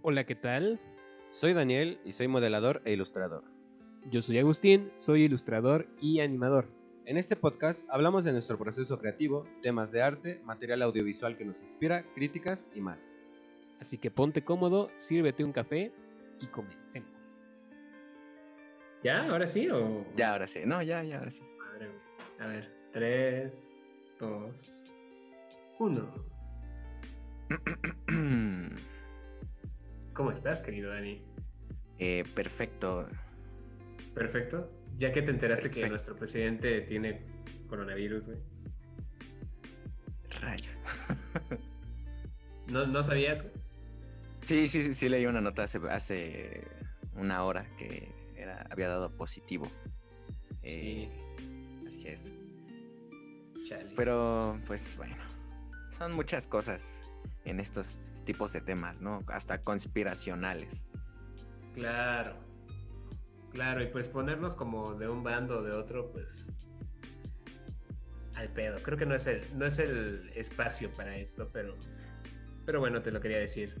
Hola, ¿qué tal? Soy Daniel y soy modelador e ilustrador. Yo soy Agustín, soy ilustrador y animador. En este podcast hablamos de nuestro proceso creativo, temas de arte, material audiovisual que nos inspira, críticas y más. Así que ponte cómodo, sírvete un café y comencemos. ¿Ya? ¿Ahora sí? O... Ya, ahora sí. No, ya, ya, ahora sí. Madre mía. A ver, 3, 2, 1. ¿Cómo estás, querido Dani? Eh, perfecto. Perfecto. Ya que te enteraste que nuestro presidente tiene coronavirus, güey. Rayos. ¿No, ¿No sabías? güey? Sí, sí, sí, sí leí una nota hace, hace una hora que era, había dado positivo. Eh, Así es. Chale. Pero, pues bueno, son muchas cosas en estos tipos de temas, ¿no? Hasta conspiracionales. Claro. Claro, y pues ponernos como de un bando o de otro, pues. Al pedo. Creo que no es el, no es el espacio para esto, pero. Pero bueno, te lo quería decir.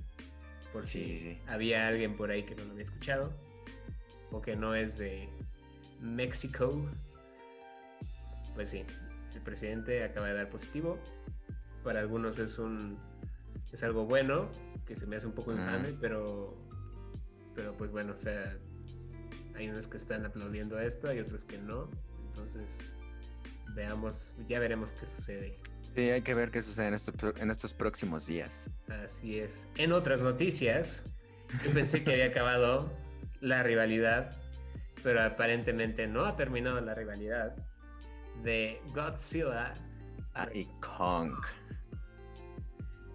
Por Sí, si sí, había alguien por ahí que no lo había escuchado. O que no es de México. Pues sí, el presidente acaba de dar positivo. Para algunos es un. Es algo bueno, que se me hace un poco infame, pero. Pero pues bueno, o sea. Hay unos que están aplaudiendo esto, hay otros que no. Entonces, veamos, ya veremos qué sucede. Sí, hay que ver qué sucede en estos, pro- en estos próximos días. Así es. En otras noticias, yo pensé que había acabado la rivalidad, pero aparentemente no ha terminado la rivalidad de Godzilla. Ah, y Kong.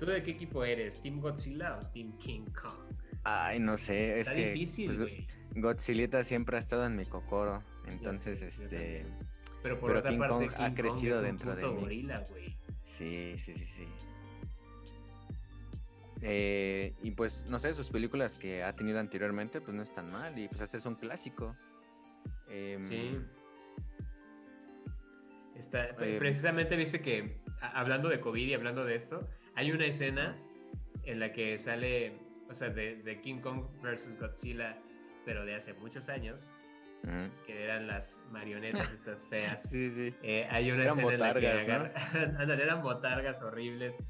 ¿Tú de qué equipo eres? ¿Team Godzilla o Team King Kong? Ay, no sé, es Está que difícil, pues, güey. Godzillita siempre ha estado en mi cocoro. Entonces, sé, este. Pero por pero otra King parte, Kong King ha crecido es un dentro de mí. gorila. Sí, sí, sí, sí. Eh, y pues, no sé, sus películas que ha tenido anteriormente, pues no están mal. Y pues este es un clásico. Em, Sí. Está, Eh, precisamente viste que, hablando de COVID y hablando de esto, hay una escena en la que sale, o sea, de, de King Kong versus Godzilla, pero de hace muchos años, que eran las marionetas estas feas. Sí, sí. Eh, hay una Eran escena en la que agarra... Ándale, eran botargas horribles.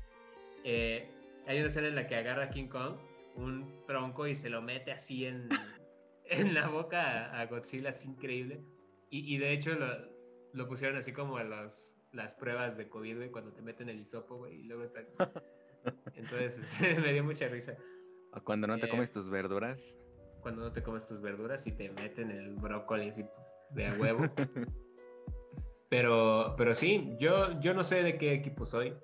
Eh, hay una escena en la que agarra a King Kong un tronco y se lo mete así en, en la boca a, a Godzilla, es increíble. Y, y de hecho lo, lo pusieron así como a los, las pruebas de COVID, güey, cuando te meten el hisopo, güey, y luego está... Entonces me dio mucha risa. O cuando no te Eh, comes tus verduras. Cuando no te comes tus verduras y te meten el brócoli así de a huevo. Pero, pero sí, yo, yo no sé de qué equipo soy.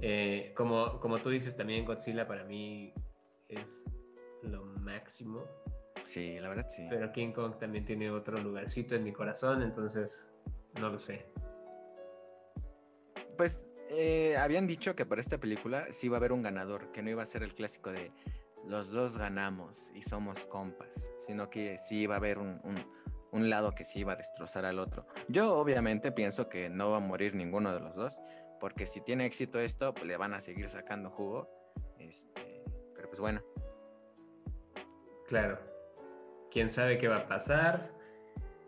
Eh, como, como tú dices también, Godzilla para mí es lo máximo. Sí, la verdad sí. Pero King Kong también tiene otro lugarcito en mi corazón, entonces no lo sé. Pues eh, habían dicho que para esta película sí iba a haber un ganador, que no iba a ser el clásico de los dos ganamos y somos compas, sino que sí iba a haber un, un- lado que sí iba a destrozar al otro. Yo obviamente pienso que no va a morir ninguno de los dos, porque si tiene éxito esto, pues le van a seguir sacando jugo. Este, pero pues bueno, Claro. ¿Quién sabe qué va a pasar?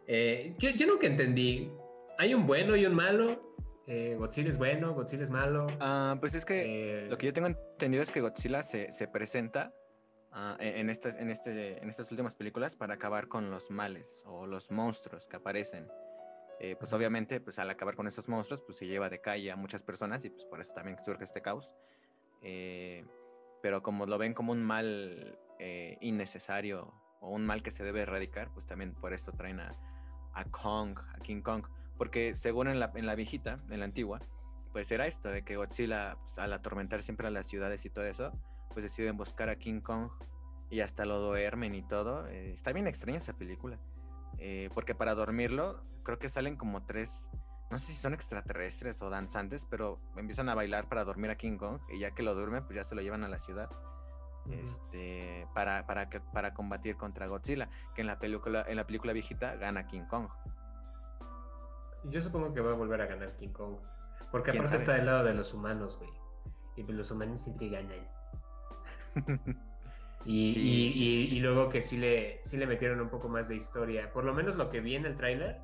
Eh, yo, yo nunca entendí. ¿Hay un bueno y un malo? Eh, Godzilla es bueno, Godzilla es malo. Ah, pues es que Eh, Lo que yo tengo entendido es que Godzilla se, se presenta en, en estas, en, este, en estas últimas películas para acabar con los males o los monstruos que aparecen. Eh, pues obviamente, pues al acabar con esos monstruos, pues se lleva de calle a muchas personas y pues por eso también surge este caos. Eh, pero como lo ven como un mal eh, innecesario o un mal que se debe erradicar, pues también por eso traen a, a Kong, a King Kong. Porque según en la, en la viejita, en la antigua, pues era esto, de que Godzilla, pues, al atormentar siempre a las ciudades y todo eso, pues deciden buscar a King Kong y hasta lo duermen y todo. Eh, está bien extraña esa película. Eh, porque para dormirlo, creo que salen como tres, no sé si son extraterrestres o danzantes, pero empiezan a bailar para dormir a King Kong y ya que lo duermen, pues ya se lo llevan a la ciudad. Este, para, para, para combatir contra Godzilla, que en la película, en la película viejita gana King Kong. Yo supongo que va a volver a ganar King Kong. Porque ¿Quién aparte sabe? está del lado de los humanos, güey. Y pues los humanos siempre ganan. Y, Sí, y- sí. y- y luego que sí le, sí le metieron un poco más de historia. Por lo menos lo que vi en el tráiler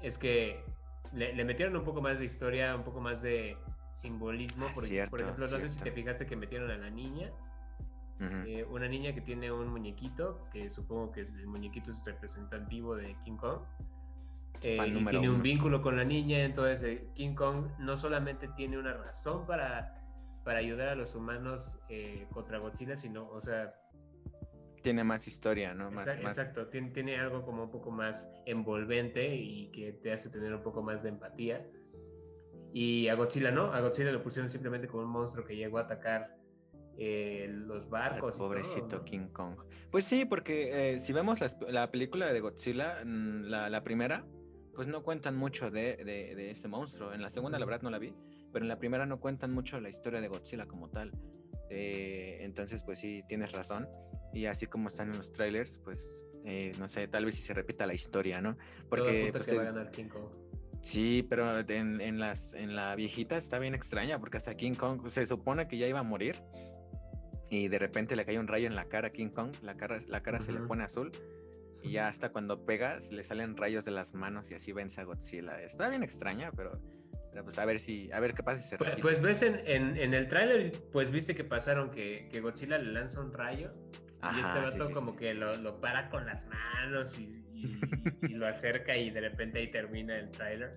es que le, le metieron un poco más de historia, un poco más de simbolismo. Ah, Por, cierto, por ejemplo, no sé si te fijaste que metieron a la niña. Eh, una niña que tiene un muñequito, que supongo que el muñequito es representativo de King Kong. Eh, y tiene un vínculo con la niña, entonces eh, King Kong no solamente tiene una razón para, para ayudar a los humanos eh, contra Godzilla, sino, o sea, Tiene más historia, ¿no? Más, exa- más- exacto, tiene, tiene algo como un poco más envolvente y que te hace tener un poco más de empatía. Y a Godzilla no, a Godzilla lo pusieron simplemente como un monstruo que llegó a atacar eh, los barcos. todo, pobrecito ¿no? King Kong. Pues sí, porque eh, si vemos las- la película de Godzilla, mm, la, la primera, pues no cuentan mucho de, de, de ese monstruo. En la segunda, la verdad, no la vi, pero en la primera no cuentan mucho la historia de Godzilla como tal. Eh, entonces, pues sí, tienes razón. Y así como están en los trailers, pues eh, no sé, tal vez si se repita la historia, ¿no? Porque pues, que va a el- ganar King Kong. Sí, pero en, en las, en la viejita está bien extraña porque hasta King Kong se supone que ya iba a morir y de repente le cae un rayo en la cara a King Kong, la cara, la cara se le pone azul y ya hasta cuando pega le salen rayos de las manos y así vence a Godzilla. Está bien extraña, pero, pues a ver si, a ver qué pasa si se Pues, pues ves en, en, en el tráiler, pues viste que pasaron que, que Godzilla le lanza un rayo y este Ajá, sí, vato sí, como sí. que lo, lo para con las manos y, y- y lo acerca y de repente ahí termina el tráiler.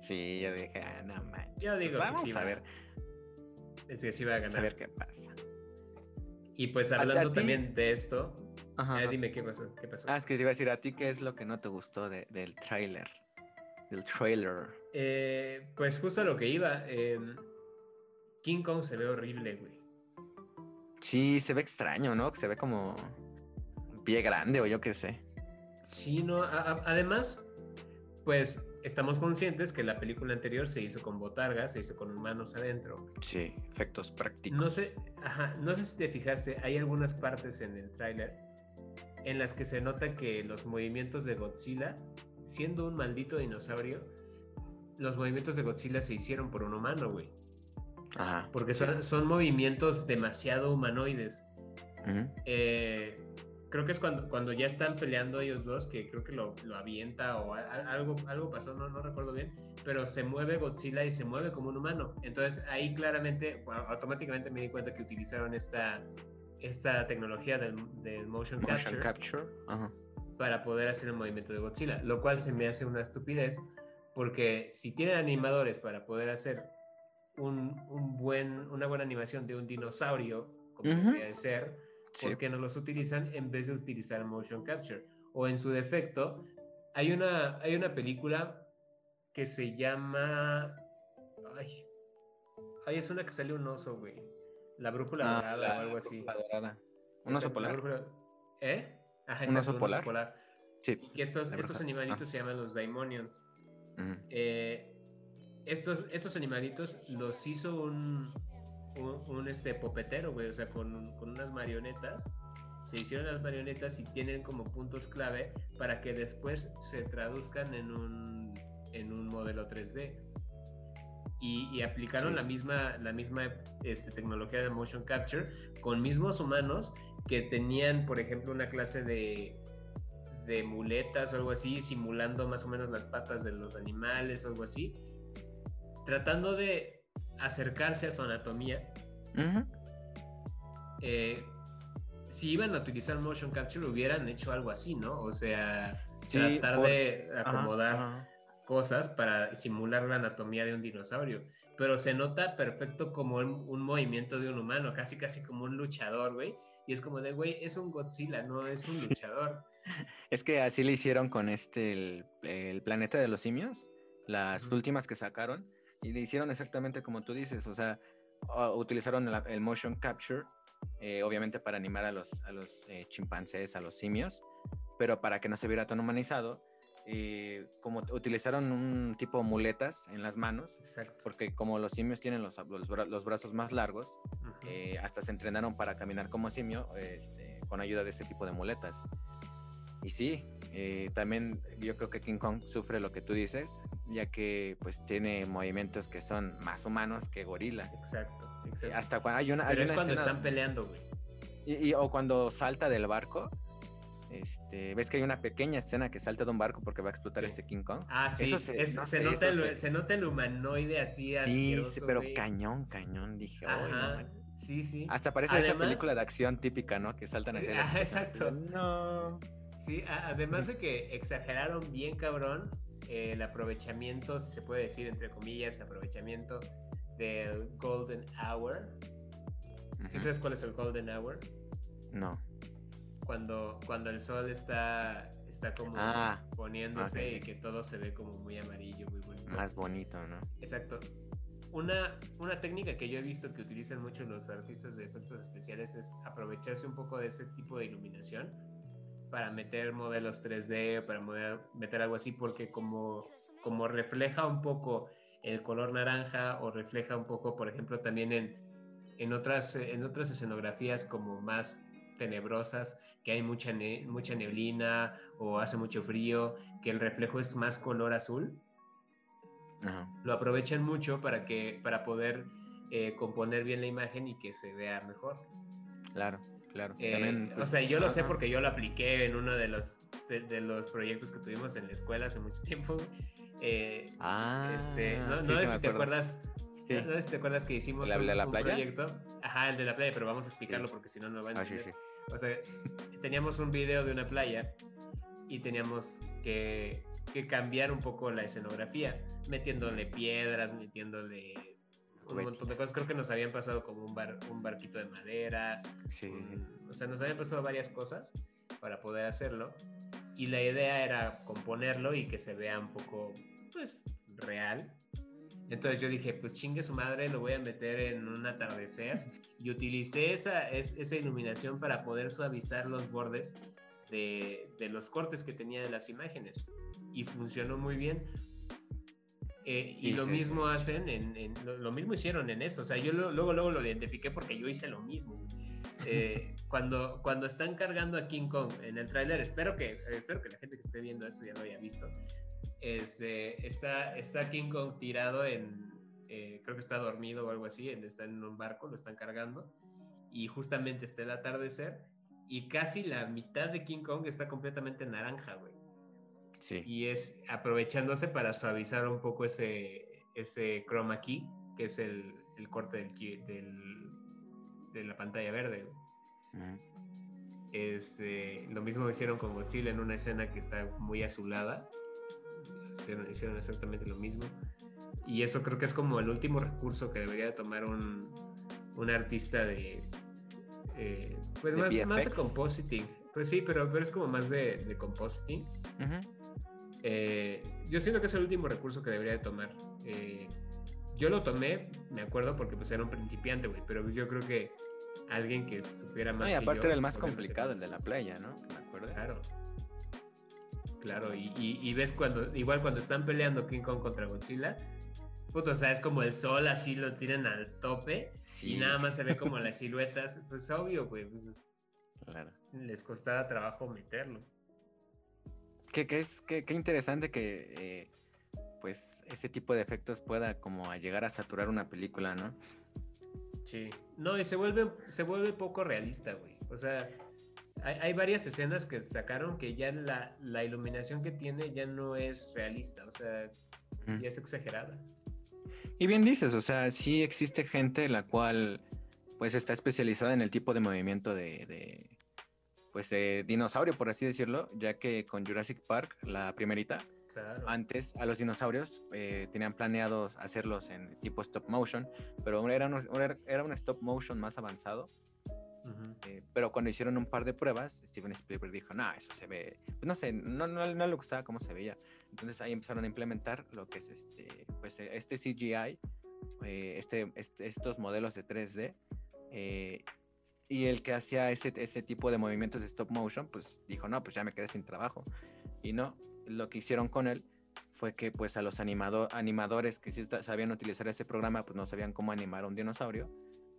Sí, yo dije, ah, no manches. Yo Pues digo que vamos sí a ver, Es que sí va a a ganar. ver qué pasa. Y pues A- a hablando también de esto, Ajá, ah, dime qué pasó, qué pasó. Ah, es que te iba a decir a ti qué es lo que no te gustó de- del tráiler. Del trailer. Eh, pues justo a lo que iba, em, King Kong se ve horrible, güey. Sí, se ve extraño, ¿no? Se ve como pie grande o yo qué sé. Sí, no, a- a- además, pues estamos conscientes que la película anterior se hizo con botargas, se hizo con humanos adentro. Sí, efectos prácticos. No sé, ajá, no sé si te fijaste, hay algunas partes en el tráiler en las que se nota que los movimientos de Godzilla, siendo un maldito dinosaurio, los movimientos de Godzilla se hicieron por un humano, güey. Ajá. Porque son, son movimientos demasiado humanoides. Eh, creo que es cuando, cuando ya están peleando ellos dos, que creo que lo, lo avienta o a- a- algo, algo pasó, no, no recuerdo bien, pero se mueve Godzilla y se mueve como un humano. Entonces ahí claramente, bueno, automáticamente me di cuenta que utilizaron esta, esta tecnología del, del motion, Motion capture, para poder hacer el movimiento de Godzilla, lo cual se me hace una estupidez, porque si tienen animadores para poder hacer un, un buen, una buena animación de un dinosaurio, como Ujú. debería de ser, Sí. ¿por qué no los utilizan en vez de utilizar motion capture? O en su defecto, hay una, hay una película que se llama... Ay, ay, es una que sale un oso, güey. La brújula Ah, dorada la o algo así. brújula dorada. Un oso polar. brújula- ¿Eh? Ajá, ¿Un oso polar? Sí. Y que estos, estos animalitos Ah. se llaman los Daimonions. Eh, estos, estos animalitos los hizo un, un, un, este popetero, güey, o sea, con, con unas marionetas. Se hicieron las marionetas y tienen como puntos clave para que después se traduzcan en un, en un modelo 3D. Y, y aplicaron Sí. la misma, la misma este, tecnología de motion capture con mismos humanos que tenían, por ejemplo, una clase de, de muletas o algo así, simulando más o menos las patas de los animales o algo así, tratando de acercarse a su anatomía. Eh, si iban a utilizar motion capture, hubieran hecho algo así, ¿no? O sea, Sí, tratar por- de Ajá, acomodar ajá. Cosas para simular la anatomía de un dinosaurio. Pero se nota perfecto como un, un movimiento de un humano, casi casi como un luchador, güey. Y es como de, güey, es un Godzilla, no es un Sí. luchador. Es que así le hicieron con este, el, el planeta de los simios, las Ujú. últimas que sacaron, y le hicieron exactamente como tú dices, o sea, utilizaron la- el motion capture, eh, obviamente para animar a los, a los eh, chimpancés, a los simios, pero para que no se viera tan humanizado, eh, como utilizaron un tipo muletas en las manos, Exacto. porque como los simios tienen los, los bra- los brazos más largos, eh, hasta se entrenaron para caminar como simio este, con ayuda de ese tipo de muletas. Y sí, eh, también yo creo que King Kong sufre lo que tú dices, ya que pues tiene movimientos que son más humanos que gorila. Exacto, Eh, exacto. Hasta cuando hay una, hay Pero es una cuando escena- están peleando, güey. Y, y- o cuando salta del barco, este, ves que hay una pequeña escena que salta de un barco porque va a explotar Sí. este King Kong. Ah, sí. Eso se- es- no se, sé, nota eso el, se- se nota el humanoide así. Sí, pero güey. cañón, cañón, dije. "Ay, no Ajá. manches". Sí, sí. Hasta parece esa película de acción típica, ¿no? Que saltan explosión, así de, exacto. No. Sí, además de que exageraron bien cabrón eh, el aprovechamiento, si se puede decir entre comillas, aprovechamiento del Golden Hour. ¿Sí sabes cuál es el Golden Hour? No. Cuando, cuando el sol está, está como Ah, poniéndose ok. y que todo se ve como muy amarillo, muy bonito. Más bonito, ¿no? Exacto. Una, una técnica que yo he visto que utilizan mucho los artistas de efectos especiales es aprovecharse un poco de ese tipo de iluminación para meter modelos 3D, para meter algo así, porque como, como refleja un poco el color naranja o refleja un poco, por ejemplo, también en, en, otras, en otras escenografías como más tenebrosas, que hay mucha, ne- mucha neblina o hace mucho frío, que el reflejo es más color azul Ajá. lo aprovechan mucho para que para poder eh, componer bien la imagen y que se vea mejor. Claro, claro. Eh, También, o pues, sea, yo lo sé ajá. porque yo lo apliqué en uno de los de, de los proyectos que tuvimos en la escuela hace mucho tiempo. Eh, Ah, este, no, no sí, sé sí me si te acuerdas. Sí. No sé si te acuerdas que hicimos ¿El un, de la un playa? proyecto. Ajá, el de la playa, pero vamos a explicarlo Sí. porque si no no van a Ah, entender. sí. O sea, teníamos un video de una playa y teníamos que, que cambiar un poco la escenografía, metiéndole piedras, metiéndole un montón de cosas. Creo que nos habían pasado como un, bar, un barquito de madera. Sí, sí, sí. un- o sea, nos habían pasado varias cosas para poder hacerlo. Y la idea era componerlo y que se vea un poco, pues, real. Entonces yo dije, pues chingue su madre, lo voy a meter en un atardecer. Y utilicé esa, es- esa iluminación para poder suavizar los bordes de, de los cortes que tenía de las imágenes. Y funcionó muy bien. Eh, y Sí, lo sí, mismo hacen, en, en- lo, lo mismo hicieron en eso. O sea, yo lo- luego, luego lo identifiqué porque yo hice lo mismo. Eh, cuando, cuando están cargando a King Kong en el tráiler, espero que, espero que la gente que esté viendo esto ya lo haya visto. Este, está, está King Kong tirado en, eh, creo que está dormido o algo así, está en un barco, lo están cargando y justamente está el atardecer y casi la mitad de King Kong está completamente naranja, güey. Sí. Y es aprovechándose para suavizar un poco ese, ese chroma key, que es el, el corte del, del- de la pantalla verde. Ujú. Este, lo mismo hicieron con Godzilla en una escena que está muy azulada. Hicieron, hicieron exactamente lo mismo. Y eso creo que es como el último recurso que debería de tomar un, un artista de... eh, pues ¿De más, más de compositing. Pues sí, pero, pero es como más de, de compositing. Ujú. Eh, yo siento que es el último recurso que debería de tomar. Eh, yo lo tomé, me acuerdo, porque pues era un principiante, güey, pero yo creo que alguien que supiera más No, y que aparte yo, era el más complicado, el de la playa, ¿no? Me acuerdo. Claro. Claro, y, y- y ves cuando, igual cuando están peleando King Kong contra Godzilla, puto, o sea, es como el sol así lo tiran al tope Sí. y nada más se ve como las siluetas, pues obvio, güey, pues Claro. les costaba trabajo meterlo. Que, que es que, qué interesante que eh, pues ese tipo de efectos pueda como a llegar a saturar una película, ¿no? Sí. No, y se vuelve, se vuelve poco realista, güey. O sea, hay, hay varias escenas que sacaron que ya la, la iluminación que tiene ya no es realista, o sea, Mm. ya es exagerada. Y bien dices, o sea, sí existe gente la cual pues está especializada en el tipo de movimiento de, de, pues de dinosaurio, por así decirlo, ya que con Jurassic Park, la primerita, Claro. antes a los dinosaurios eh, tenían planeados hacerlos en tipo stop motion, pero era un, era un stop motion más avanzado. Ujú. eh, pero cuando hicieron un par de pruebas, Steven Spielberg dijo, no, eso se ve, pues no sé, no, no, no le gustaba cómo se veía. Entonces ahí empezaron a implementar lo que es este, pues eh, este CGI, eh, este, este- estos modelos de 3D, eh, y el que hacía ese, ese tipo de movimientos de stop motion, pues dijo, no, pues ya me quedé sin trabajo. Y no, lo que hicieron con él fue que pues a los animado- animadores que sí sa- sabían utilizar ese programa, pues no sabían cómo animar a un dinosaurio.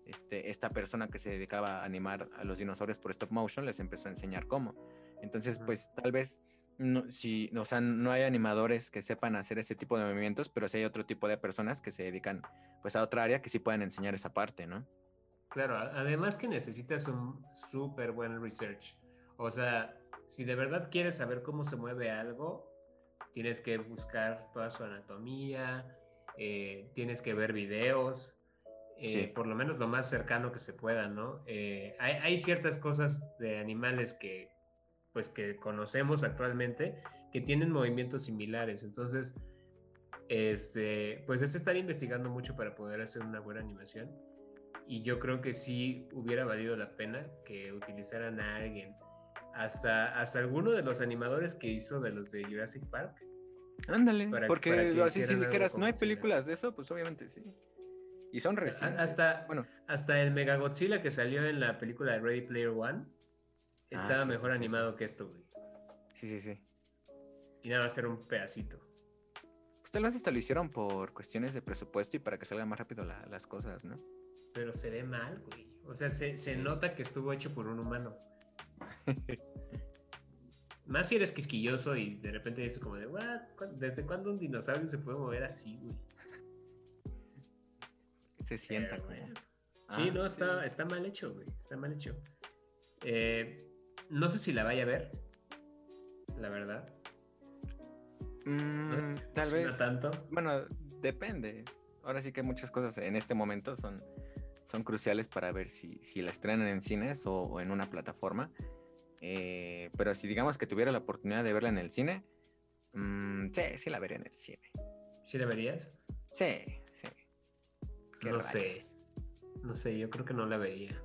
Este, esta persona que se dedicaba a animar a los dinosaurios por stop motion les empezó a enseñar cómo. Entonces, pues tal vez, no, si, o sea, no hay animadores que sepan hacer ese tipo de movimientos, pero sí hay otro tipo de personas que se dedican pues a otra área que sí pueden enseñar esa parte, ¿no? Claro, además que necesitas un súper buen research. O sea, si de verdad quieres saber cómo se mueve algo, tienes que buscar toda su anatomía, eh, tienes que ver videos, eh, Sí. por lo menos lo más cercano que se pueda, ¿no? Eh, hay, hay ciertas cosas de animales que, pues, que conocemos actualmente que tienen movimientos similares. Entonces, este, pues es estar investigando mucho para poder hacer una buena animación. Y yo creo que sí hubiera valido la pena que utilizaran a alguien. Hasta, hasta alguno de los animadores que hizo de los de Jurassic Park. Ándale, porque para así si dijeras, no hay películas de eso, pues obviamente sí. Y son A- recientes. Hasta, Bueno, hasta el Mega Godzilla que salió en la película de Ready Player One Ah, estaba mejor animado que esto, güey. sí, sí, sí. Y nada más era un pedacito. Pues tal vez hasta lo hicieron por cuestiones de presupuesto y para que salgan más rápido la- las cosas, ¿no? Pero se ve mal, güey. O sea, se, se nota que estuvo hecho por un humano. Más si eres quisquilloso y de repente dices como de, "What? ¿Cu- ¿Desde cuándo un dinosaurio se puede mover así, güey? Se sienta Pero como. bueno. Ah, Sí, no, sí. está, está mal hecho, güey. Está mal hecho. Eh, no sé si la vaya a ver. La verdad. Mm, tal Sí, vez. No tanto. Bueno, depende. Ahora sí que muchas cosas en este momento son, son cruciales para ver si, si la estrenan en cines o, o en una plataforma. Eh, pero si digamos que tuviera la oportunidad de verla en el cine, mm, sí, sí la veré en el cine. ¿Sí la verías? Sí, sí. Qué No sé. No sé, yo creo que no la vería.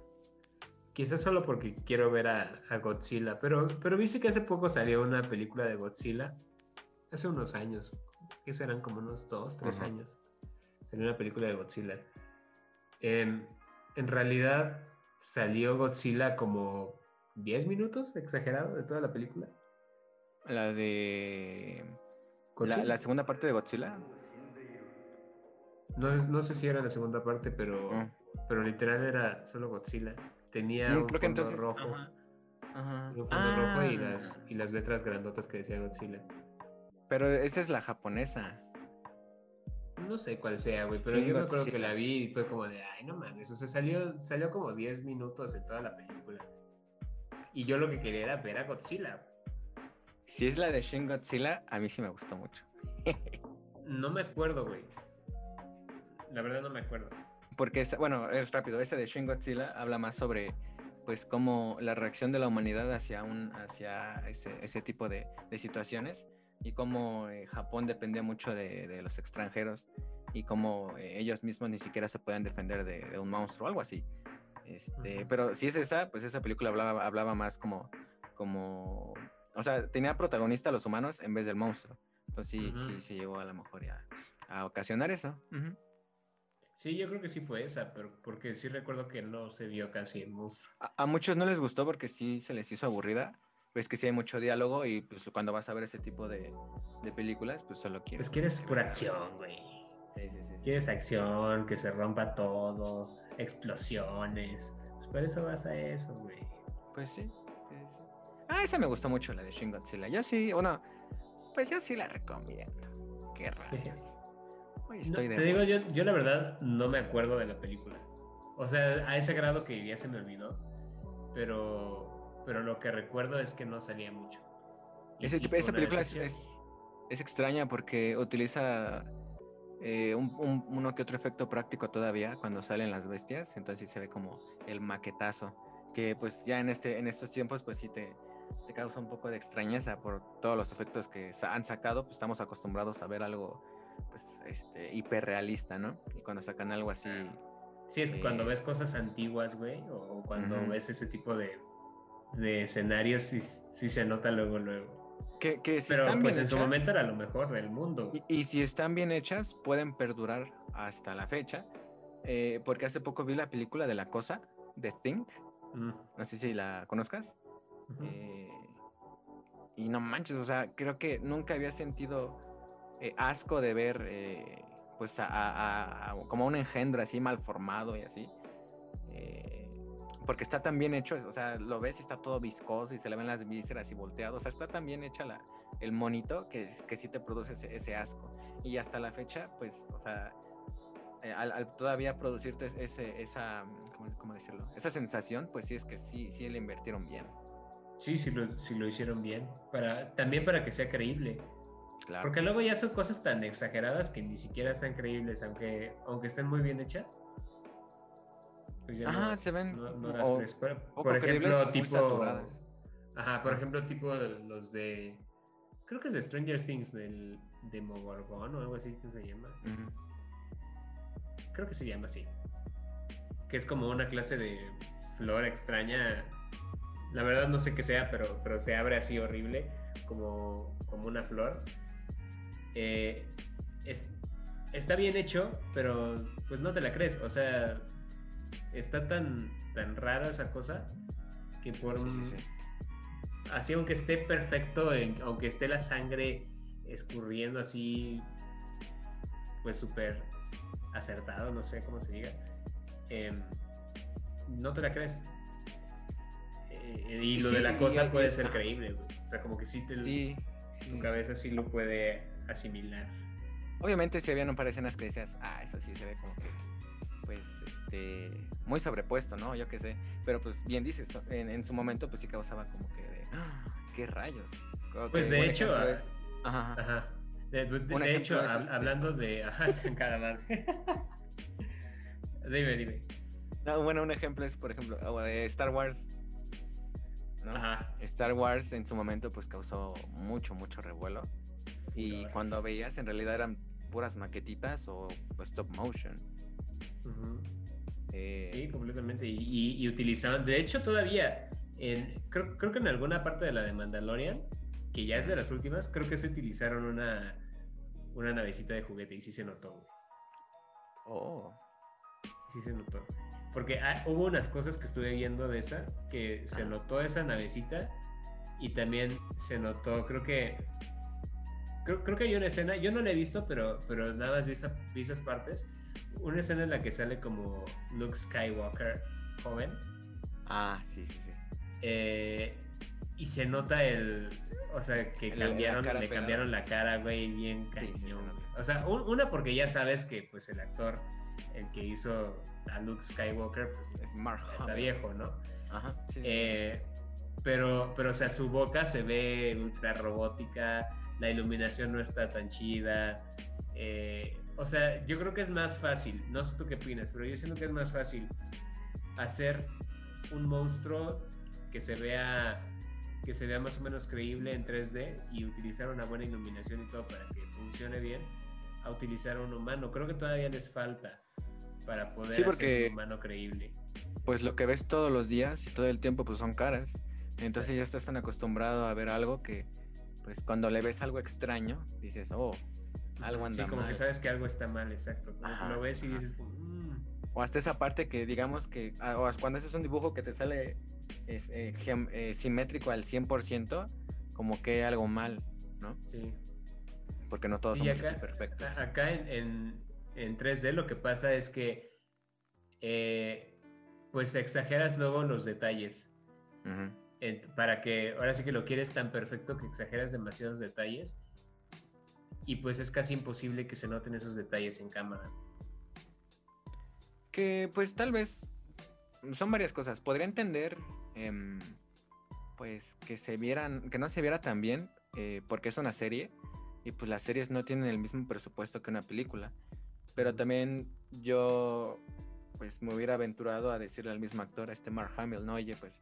Quizás solo porque quiero ver a, a Godzilla. Pero, pero viste que hace poco salió una película de Godzilla. Hace unos años. Que serán como unos dos, tres años. Salió una película de Godzilla. Em, en realidad salió Godzilla como 10 minutos, exagerado, de toda la película. La de. La, la segunda parte de Godzilla. No, no sé si era la segunda parte, pero, Mm. pero literal era solo Godzilla. Tenía un creo que fondo entonces. rojo. ajá, ajá. Un fondo rojo y Ah, las, y las letras grandotas que decía Godzilla. Pero esa es la japonesa. No sé cuál sea, güey, pero yo me acuerdo que la vi y fue como de, ay, no mames. O sea, salió, salió como 10 minutos en toda la película. Y yo lo que quería era ver a Godzilla. Si es la de Shin Godzilla, a mí sí me gustó mucho. No me acuerdo, güey. La verdad no me acuerdo. Porque, esa- bueno, es rápido, ese de Shin Godzilla habla más sobre, pues, cómo la reacción de la humanidad hacia, un, hacia ese, ese tipo de, de situaciones y cómo eh, Japón dependía mucho de, de los extranjeros y cómo eh, ellos mismos ni siquiera se podían defender de, de un monstruo, algo así. Este, Ujú. Pero si es esa, pues esa película hablaba, hablaba más como, como, o sea, tenía protagonista a los humanos en vez del monstruo. Entonces sí, Ujú. sí, sí llegó a lo mejor ya a ocasionar eso. Ujú. Sí, yo creo que sí fue esa, pero porque sí recuerdo que no se vio casi el monstruo. A, a muchos no les gustó porque sí se les hizo aburrida. Ves que sí hay mucho diálogo y pues cuando vas a ver ese tipo de, de películas, pues solo quieres. Es que eres que pura acción, güey. Sí, sí, sí. Quieres acción, que se rompa todo, explosiones. Pues por eso vas a eso, güey. Pues sí. Ah, esa me gustó mucho, la de Shin Godzilla. Yo sí, bueno, pues yo sí la recomiendo. Qué rayos. No, estoy de te digo, yo, yo la verdad no me acuerdo de la película. O sea, a ese grado que ya se me olvidó. Pero, pero lo que recuerdo es que no salía mucho. Ese esa película es, es, es extraña porque utiliza eh, un, un- uno que otro efecto práctico todavía cuando salen las bestias, entonces sí se ve como el maquetazo, que pues ya en, este, en estos tiempos pues sí te, te causa un poco de extrañeza por todos los efectos que han sacado, pues estamos acostumbrados a ver algo pues este, hiperrealista, ¿no? Y cuando sacan algo así... Sí, es que cuando eh, ves cosas antiguas, güey, o, cuando ves ese tipo de, de escenarios, sí, sí se nota luego, luego. Que, que si Pero están pues bien en su momento era lo mejor del mundo. Y, y si están bien hechas, pueden perdurar hasta la fecha. eh, porque hace poco vi la película de La Cosa, The Thing. Mm, No sé si la conozcas. eh, y no manches, o sea, creo que nunca había sentido eh, asco de ver, eh, pues, a, como un engendro así mal formado y así. eh, porque está tan bien hecho, o sea, lo ves y está todo viscoso y se le ven las vísceras y volteado. O sea, está tan bien hecha la, el monito que, que sí te produce ese, asco. Y hasta la fecha, pues, o sea, al, todavía producirte ese, esa, ¿cómo, cómo decirlo? Esa sensación, pues sí es que sí, sí le invirtieron bien. Sí, sí lo, sí lo hicieron bien. Para, también para que sea creíble. Claro. Porque luego ya son cosas tan exageradas que ni siquiera sean creíbles, aunque, aunque estén muy bien hechas. Pues Ajá, no- se ven no- no o- las crees. Por, poco por creíbles o ejemplo, tipo. saturadas. Ajá, por ejemplo, tipo los de. Creo que es de Stranger Things, del Demogorgon o algo así que se llama. Creo que se llama así. Que es como una clase de flor extraña. La verdad no sé qué sea, pero, pero se abre así horrible, como, como una flor. Eh, es- está bien hecho, pero pues no te la crees. O sea, está tan, tan rara esa cosa que por Sí, un- sí. así aunque esté perfecto, en- aunque esté la sangre escurriendo así, pues súper acertado, no sé cómo se diga, em, no te la crees. Eh, y lo de la cosa puede ser creíble, güey. O sea, como que sí, te, tu cabeza sí lo puede asimilar. Obviamente si habían un par de escenas que decías, ah, eso sí se ve como que, pues, este, muy sobrepuesto, ¿no? Yo qué sé. Pero pues bien dices, en, en su momento pues sí causaba como que de, "Ah, ¿qué rayos? Como Pues, que de hecho, ejemplo ah, es- ajá, ajá. De, pues, de- hecho, es este- hablando de... Ajá, cada madre. dime, dime. No, bueno, un ejemplo es, por ejemplo, Star Wars. ¿no? Ajá. Star Wars en su momento pues causó mucho, mucho revuelo. Y cuando veías en realidad eran puras maquetitas o pues, stop motion. Eh, Sí, completamente. Y, y- y utilizaban, de hecho, todavía, en, creo, creo que en alguna parte de la de Mandalorian, que ya es de las últimas, creo que se utilizaron una, una navecita de juguete y sí se notó. Oh, Sí se notó. Porque ah, hubo unas cosas que estuve viendo de esa, que se notó esa navecita y también se notó, creo que... Creo, creo que hay una escena, yo no la he visto, pero, pero nada más vi, esa- vi esas partes. Una escena en la que sale como Luke Skywalker joven. ah, sí, sí, sí. eh, y se nota el. O sea, que la cambiaron, le cambiaron la cara, güey, bien Sí, sí, cañón. nota. o sea, un- una porque ya sabes que pues el actor, el que hizo a Luke Skywalker, pues Es Mark está viejo, ¿no? Ajá, sí. Eh, pero, pero, o sea, su boca se ve ultra robótica, la iluminación no está tan chida. eh, o sea, yo creo que es más fácil, no sé tú qué opinas, pero yo siento que es más fácil hacer un monstruo que se vea que se vea más o menos creíble en 3D y utilizar una buena iluminación y todo para que funcione bien a utilizar un humano. Creo que todavía les falta para poder Sí, porque- hacer un humano creíble. Pues lo que ves todos los días y todo el tiempo pues son caras. Entonces ya estás tan acostumbrado a ver algo que pues cuando le ves algo extraño dices, oh, algo anda Sí, como mal. que sabes que algo está mal, exacto. Como que lo ves y ajá. dices, como, "Mm". O hasta esa parte que digamos que, ah, o cuando haces un dibujo que te sale es, eh, eh, simétrico al 100%, como que algo mal, ¿no? sí. Porque no todos Y somos acá, perfectos. acá en, en- en 3D lo que pasa es que eh, pues exageras luego los detalles. En- para que ahora sí que lo quieres tan perfecto que exageras demasiados detalles y pues es casi imposible que se noten esos detalles en cámara. Que pues tal vez son varias cosas. Podría entender em, pues que se vieran, que no se viera tan bien eh, porque es una serie y pues las series no tienen el mismo presupuesto que una película. Pero también yo pues me hubiera aventurado a decirle al mismo actor, a este Mark Hamill, no, oye, pues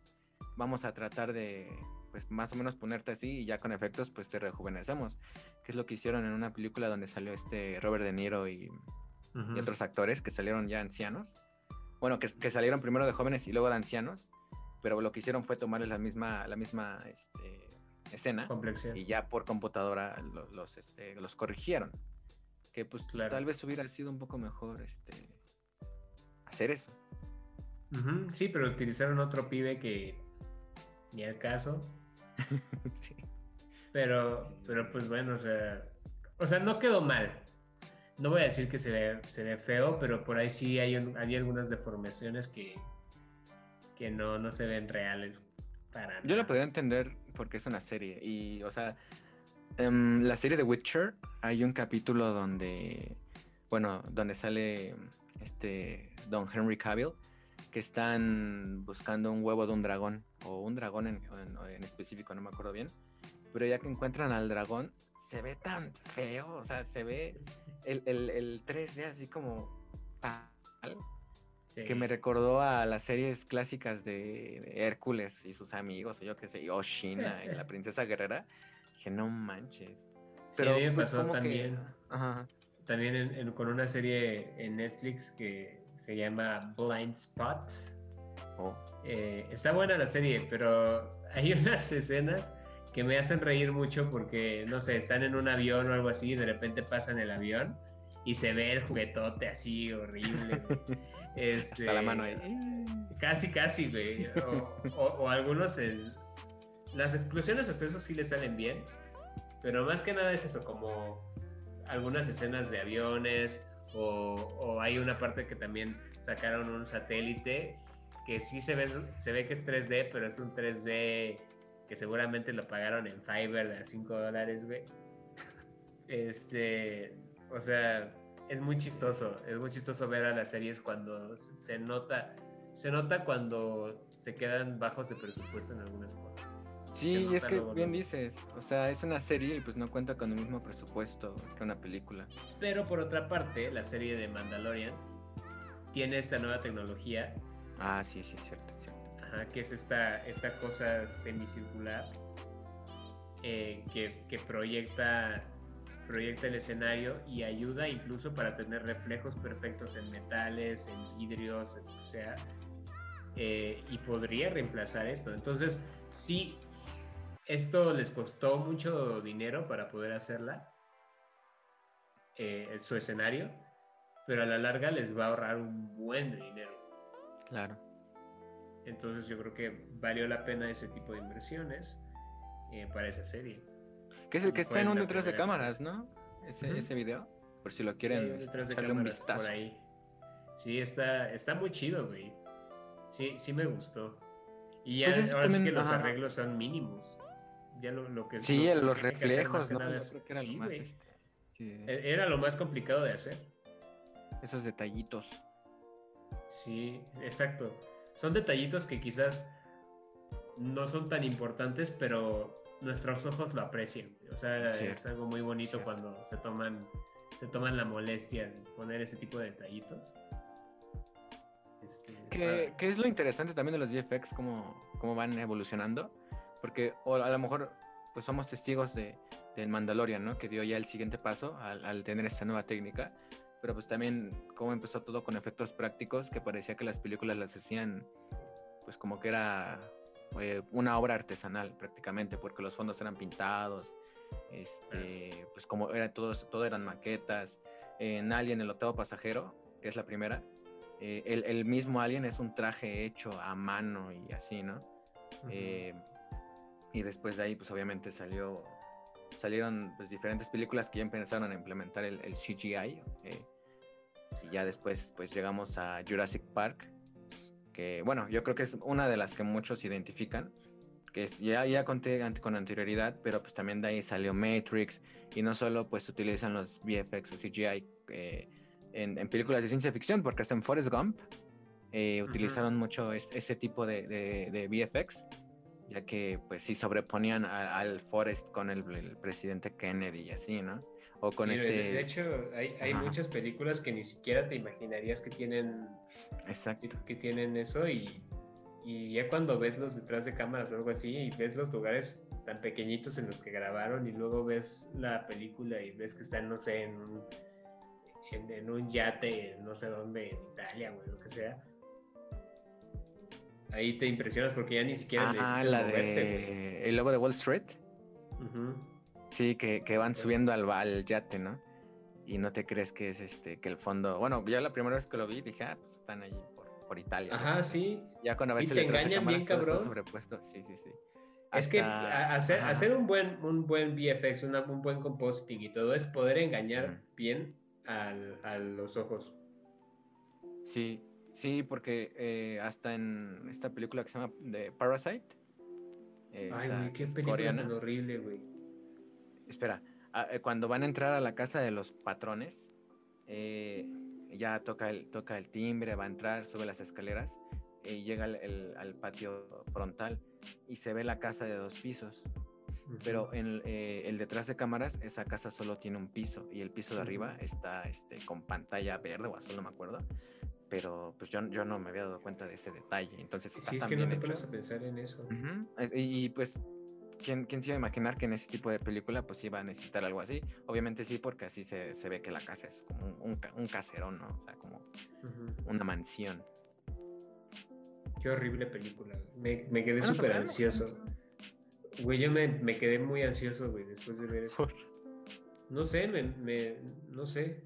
vamos a tratar de pues más o menos ponerte así y ya con efectos pues te rejuvenecemos. Que es lo que hicieron en una película donde salió este Robert De Niro y y otros actores que salieron ya ancianos. Bueno, que, que salieron primero de jóvenes y luego de ancianos, pero lo que hicieron fue tomarles la misma, la misma este, escena Complexión. y ya por computadora lo- los, este, los corrigieron. Que pues Claro. tal vez hubiera sido un poco mejor este, hacer eso. Sí, pero utilizaron otro pibe que ni al caso. Sí. Pero, pero pues bueno, o sea, o sea, no quedó mal. No voy a decir que se ve, se ve feo, pero por ahí sí hay, un- hay algunas deformaciones que, que no, no se ven reales para Yo lo nada. podría entender porque es una serie. Y, o sea, en la serie de Witcher hay un capítulo donde bueno, donde sale este Don Henry Cavill, que están buscando un huevo de un dragón, o un dragón en, en- en específico, no me acuerdo bien. Pero ya que encuentran al dragón, se ve tan feo, o sea, se ve el, el, el 3D así como tal, Sí. que me recordó a las series clásicas de, Hércules y sus amigos, o yo qué sé, y Oshina y la princesa guerrera. Dije, no manches. Sí, a mí me pues, pasó como que- también. Ajá. También en- en- con una serie en Netflix que se llama Blind Spot. Oh, Eh, está buena la serie, pero hay unas escenas que me hacen reír mucho porque, no sé, están en un avión o algo así y de repente pasan el avión y se ve el juguetote así horrible. Este, hasta la mano ahí. Casi, casi, güey. O, o- o algunos, el- las explosiones hasta eso sí le salen bien, pero más que nada es eso, como algunas escenas de aviones o, o hay una parte que también sacaron un satélite que sí se ve, se ve que es 3D, pero es un 3D que seguramente lo pagaron en Fiverr de a 5 dólares, güey. Este, o sea, es muy chistoso, es muy chistoso ver a las series cuando se nota, se nota cuando se quedan bajos de presupuesto en algunas cosas. Sí, es que bien dices, o sea, es una serie y pues no cuenta con el mismo presupuesto que una película. Pero por otra parte, la serie de Mandalorian tiene esta nueva tecnología, Ah, sí, sí, cierto, cierto. ajá, que es esta, esta cosa semicircular eh, que, que proyecta, proyecta el escenario y ayuda incluso para tener reflejos perfectos en metales, en vidrios, en lo que sea. eh, y podría reemplazar esto. Entonces, sí, esto les costó mucho dinero para poder hacerla, eh, su escenario, pero a la larga les va a ahorrar un buen de dinero. Claro. Entonces yo creo que valió la pena ese tipo de inversiones eh, para esa serie. Que, es el que está en un detrás de cámaras, ¿no? Ese, video, por si lo quieren un detrás de echarle un vistazo. por ahí. Sí, está, está muy chido, güey. Sí, sí me gustó. Y ya Pues ahora sí también, que los ajá. arreglos son mínimos. Ya lo, lo que Sí, lo que los reflejos, ¿no? nada Yo es- creo que era sí, lo más, este, sí, E- Era lo más complicado de hacer. esos detallitos. Sí, exacto. Son detallitos que quizás no son tan importantes, pero nuestros ojos lo aprecian. O sea, es algo muy bonito cierto. cuando se toman, se toman la molestia de poner ese tipo de detallitos. Este, Que, para- que es lo interesante también de los VFX, cómo, cómo van evolucionando. Porque o a lo mejor pues somos testigos de, del Mandalorian, ¿no? Que dio ya el siguiente paso al, al tener esta nueva técnica. Pero pues también cómo empezó todo con efectos prácticos, que parecía que las películas las hacían pues como que era eh, una obra artesanal prácticamente, porque los fondos eran pintados, este, pues como era todo, todo eran maquetas. En Alien, el octavo pasajero, que es la primera, eh, el, el mismo Alien es un traje hecho a mano y así, ¿no? Ujú. Eh, y después de ahí, pues obviamente salió, salieron pues, diferentes películas que ya empezaron a implementar el, el CGI. eh, y ya después, pues llegamos a Jurassic Park, que bueno, yo creo que es una de las que muchos identifican, que es, ya, ya conté con anterioridad, pero pues también de ahí salió Matrix, y no solo pues utilizan los VFX o CGI eh, en, en películas de ciencia ficción, porque hasta en Forrest Gump eh, utilizaron mucho es- ese tipo de, de- de VFX, ya que pues sí sobreponían a- al Forrest con el, el presidente Kennedy y así, ¿no? O con Sí, este... De hecho, hay, hay muchas películas que ni siquiera te imaginarías que tienen, Exacto. que tienen eso y, y ya cuando ves los detrás de cámaras o algo así y ves los lugares tan pequeñitos en los que grabaron y luego ves la película y ves que están, no sé, en un, en, en un yate, no sé dónde, en Italia o lo que sea. Ahí te impresionas porque ya ni siquiera Ah, la moverse, güey. de El Lobo de Wall Street. Sí, que, que van subiendo al, al yate, ¿no? Y no te crees que es este, que el fondo. Bueno, yo la primera vez que lo vi dije, ah, pues están allí por, por Italia. ¿no? Ajá, sí. Ya cuando ves el engañan bien, cabrón. sobrepuesto. Sí, sí, sí. Es que hacer, ajá. hacer un buen, un buen VFX, una- un buen compositing y todo es poder engañar bien al- a los ojos. Sí, sí, porque eh, hasta en esta película que se llama The Parasite. Ay, esta güey, que qué es película coreana. tan horrible, güey. Espera, ah, eh, cuando van a entrar a la casa de los patrones, eh, ya toca el, toca el timbre, va a entrar, sube las escaleras y llega al, el- al patio frontal y se ve la casa de dos pisos. Pero en eh, el detrás de cámaras, esa casa solo tiene un piso y el piso de arriba está este, con pantalla verde o azul, no me acuerdo. Pero pues yo, yo no me había dado cuenta de ese detalle. Entonces está Sí, es que no te pones a pensar en eso. Y, y, pues, ¿quién, ¿quién se iba a imaginar que en ese tipo de película pues iba a necesitar algo así? Obviamente sí, porque así se, se ve que la casa es como un, un ca- un caserón, ¿no? O sea, como una mansión. Qué horrible película. Me, me quedé Bueno, súper ansioso. Güey, yo me, me quedé muy ansioso, güey, después de ver eso. No sé, me, me- no sé.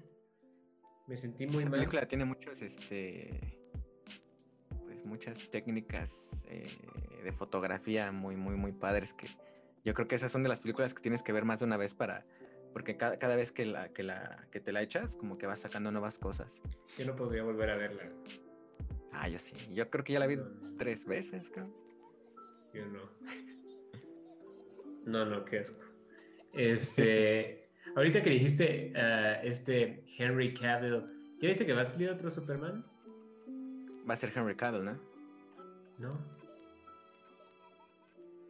Me sentí muy Esa mal. película tiene muchos, este, pues muchas técnicas eh, de fotografía muy, muy, muy padres que yo creo que esas son de las películas que tienes que ver más de una vez para, porque cada, cada vez que la, que la, que te la echas, como que vas sacando nuevas cosas. Yo no podría volver a verla. Ah, yo sí, yo creo que ya la vi no, tres veces, creo. Yo no. No, no, qué asco. Este, ahorita que dijiste ah, este Henry Cavill, ¿ya dice que va a salir otro Superman? Va a ser Henry Cavill, ¿no? No,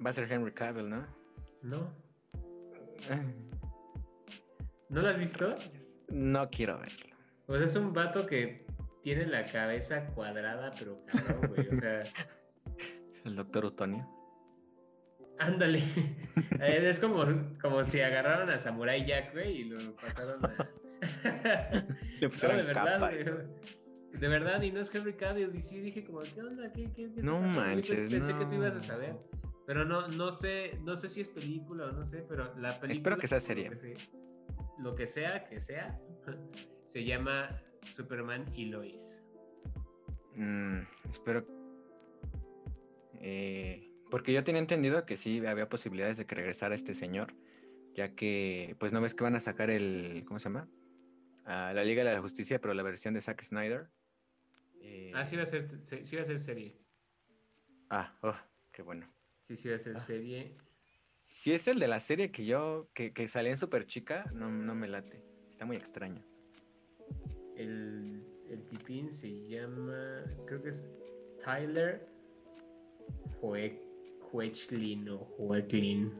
Va a ser Henry Cavill, ¿no? no. ¿No lo has visto? No quiero verlo. O sea, es un vato que tiene la cabeza cuadrada, pero cabrón, güey. O sea, El doctor Utonio. Ándale. Eh, Es como, como si agarraron a Samurai Jack, güey, y lo pasaron a. Le No, pusieron de verdad, capa. güey. De verdad, y no es Henry Cavill. Y sí dije como, ¿qué onda? ¿Qué, qué, qué No pasando?" Yo manches, Pensé que tú ibas a saber. Pero no, no sé, no sé si es película o no sé, pero la película. Espero que sea lo serie. se- Lo que sea, que sea, se llama Superman y Lois. Mm, espero. Eh, porque yo tenía entendido que sí había posibilidades de que regresara este señor, ya que, pues no ves que van a sacar el, ¿cómo se llama? Ah, la Liga de la Justicia, pero la versión de Zack Snyder. Eh, Ah, sí va a ser, sí, va a ser serie. ah, oh, qué bueno. Sí, sí va a ser Ah. serie. Si es el de la serie que yo, que, que salía en Super Chica, no, no me late. Está muy extraño. El, el tipín se llama, creo que es Tyler Hue- Huechlin o Huechlin.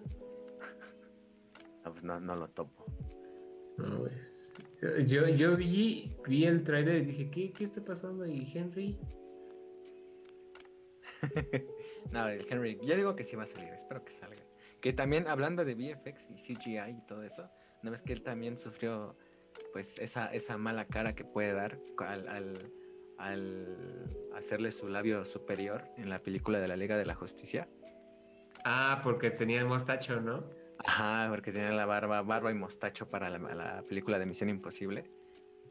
Ah, pues no, no lo topo. No, güey. Yo, yo vi, vi el trailer y dije, ¿qué, ¿qué está pasando? Y Henry, no, el Henry, ya digo que sí va a salir, espero que salga. Que también hablando de VFX y CGI y todo eso, ¿no ves que él también sufrió pues esa, esa mala cara que puede dar al, al, al hacerle su labio superior en la película de la Liga de la Justicia? Ah, porque tenía el mostacho, ¿no? Ajá, porque tenía la barba, barba y mostacho para la, la película de Misión Imposible.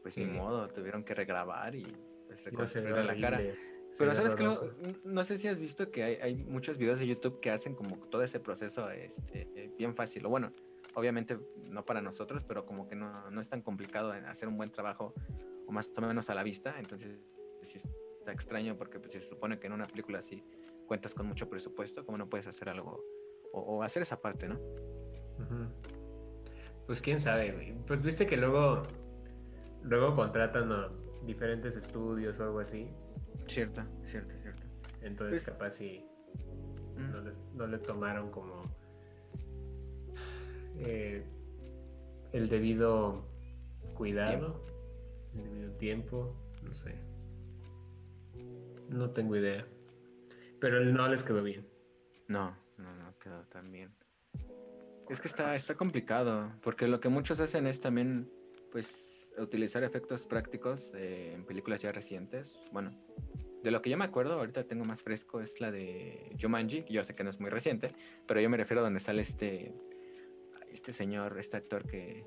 Pues Sí. ni modo, tuvieron que regrabar y pues, reconstruir la cara. Pero sabes que no, no sé si has visto que hay, hay muchos videos de YouTube que hacen como todo ese proceso este, eh, bien fácil. O bueno, obviamente no para nosotros, pero como que no, no es tan complicado en hacer un buen trabajo o más o menos a la vista. Entonces sí está extraño porque pues, se supone que en una película así cuentas con mucho presupuesto, como no puedes hacer algo o, o hacer esa parte, ¿no? Pues quién sabe. Pues viste que luego, luego contratan a diferentes estudios o algo así. Cierto, cierto, cierto. Entonces Pues- capaz si no, les- no le tomaron como eh, el debido cuidado, el debido tiempo, no sé. No tengo idea. Pero no les quedó bien. No, no, no quedó tan bien. Es que está, está complicado, porque lo que muchos hacen es también, pues, utilizar efectos prácticos eh, en películas ya recientes. Bueno, de lo que yo me acuerdo, ahorita tengo más fresco, es la de Jumanji, que yo sé que no es muy reciente, pero yo me refiero a donde sale este, este señor, este actor que...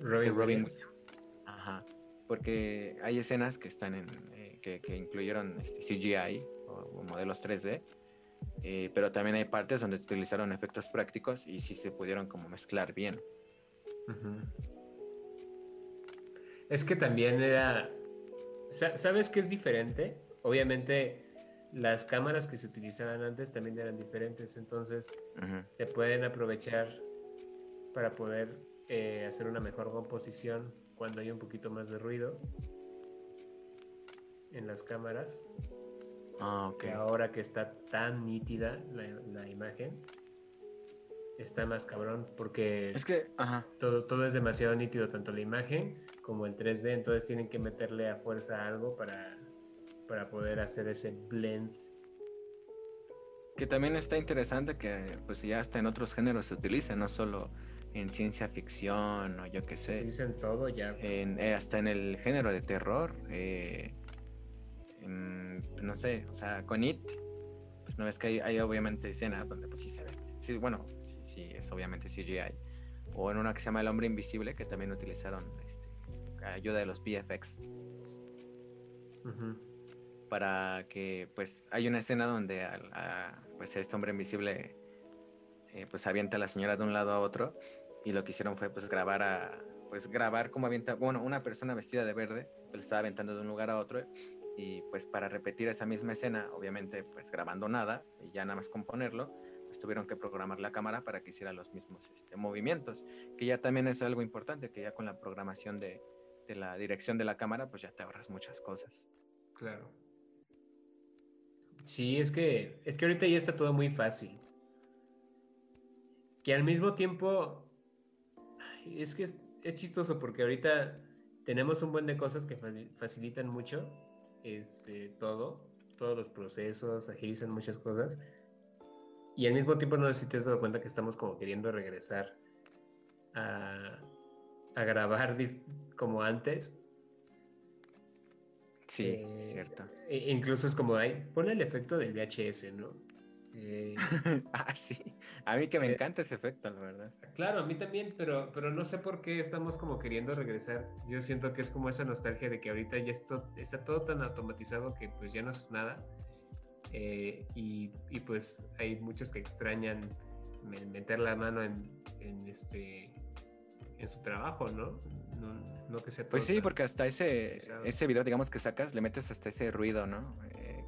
Robin, este Robin Williams. Williams. Ajá, porque hay escenas que están en, eh, que, que incluyeron este, CGI o, modelos 3D, eh, pero también hay partes donde utilizaron efectos prácticos y sí se pudieron como mezclar bien. Es que también era. sa- ¿Sabes qué es diferente? Obviamente, las cámaras que se utilizaban antes también eran diferentes, entonces se pueden aprovechar para poder eh, hacer una mejor composición cuando hay un poquito más de ruido en las cámaras. Ah, ok. Que ahora que está tan nítida la, la imagen, está más cabrón porque Es que, ajá. todo, todo es demasiado nítido, tanto la imagen como el 3D, entonces tienen que meterle a fuerza algo para, para poder hacer ese blend. Que también está interesante que pues ya hasta en otros géneros se utiliza, no solo en ciencia ficción o yo qué Se sé. dicen todo ya. En, eh, hasta en el género de terror. eh, en- no sé, o sea, con It, pues no ves que hay, hay obviamente escenas donde pues sí se ve. Sí, bueno, sí, sí, es obviamente CGI. O en una que se llama El Hombre Invisible, que también utilizaron este, ayuda de los VFX. Ujú. para que pues hay una escena donde al- a, pues este hombre invisible eh, pues avienta a la señora de un lado a otro y lo que hicieron fue pues grabar a pues grabar cómo avienta bueno una persona vestida de verde pues, le estaba aventando de un lugar a otro y pues para repetir esa misma escena obviamente pues grabando nada y ya nada más componerlo pues tuvieron que programar la cámara para que hiciera los mismos este, movimientos que ya también es algo importante que ya con la programación de, de la dirección de la cámara pues ya te ahorras muchas cosas Claro. Sí, es que, es que ahorita ya está todo muy fácil. Que al mismo tiempo, es que es, es chistoso porque ahorita tenemos un buen de cosas que fa- facilitan mucho este, todo, todos los procesos, agilizan muchas cosas. Y al mismo tiempo no sé si te has dado cuenta que estamos como queriendo regresar a, a grabar como antes. sí Eh, cierto e- incluso es como, ay, pone el efecto del VHS, ¿no? Eh, ah, sí. A mí que me Eh, encanta ese efecto, la verdad. claro, a mí también, pero, pero no sé por qué estamos como queriendo regresar. Yo siento que es como esa nostalgia de que ahorita ya esto, está todo tan automatizado que pues ya no haces nada. Eh, y, y, pues hay muchos que extrañan me- meter la mano en, en este en su trabajo, ¿no? No, no que sea todo Pues sí, porque hasta ese, ese video, digamos, que sacas, le metes hasta ese ruido, ¿no?